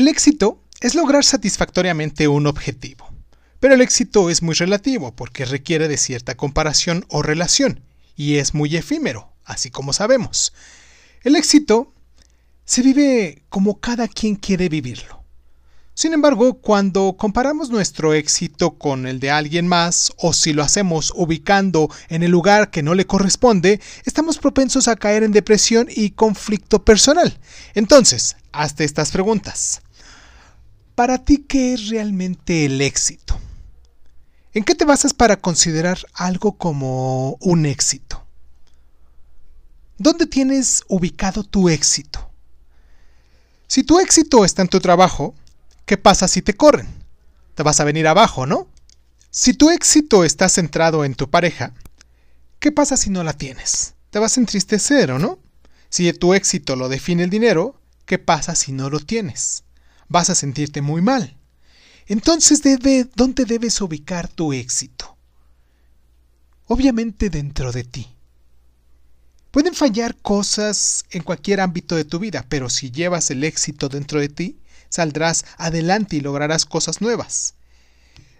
El éxito es lograr satisfactoriamente un objetivo. Pero el éxito es muy relativo porque requiere de cierta comparación o relación y es muy efímero, así como sabemos. El éxito se vive como cada quien quiere vivirlo. Sin embargo, cuando comparamos nuestro éxito con el de alguien más, o si lo hacemos ubicando en el lugar que no le corresponde, estamos propensos a caer en depresión y conflicto personal. Entonces, hazte estas preguntas. ¿Para ti qué es realmente el éxito? ¿En qué te basas para considerar algo como un éxito? ¿Dónde tienes ubicado tu éxito? Si tu éxito está en tu trabajo, ¿qué pasa si te corren? Te vas a venir abajo, ¿no? Si tu éxito está centrado en tu pareja, ¿qué pasa si no la tienes? Te vas a entristecer, ¿o no? Si tu éxito lo define el dinero, ¿qué pasa si no lo tienes? Vas a sentirte muy mal. Entonces, ¿dónde debes ubicar tu éxito? Obviamente dentro de ti. Pueden fallar cosas en cualquier ámbito de tu vida, pero si llevas el éxito dentro de ti, saldrás adelante y lograrás cosas nuevas.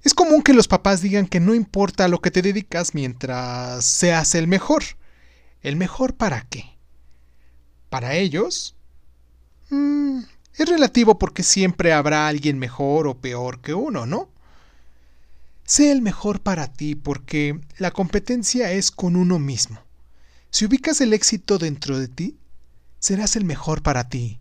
Es común que los papás digan que no importa a lo que te dedicas mientras seas el mejor. ¿El mejor para qué? ¿Para ellos? Mm, es relativo porque siempre habrá alguien mejor o peor que uno, ¿no? Sé el mejor para ti porque la competencia es con uno mismo. Si ubicas el éxito dentro de ti, serás el mejor para ti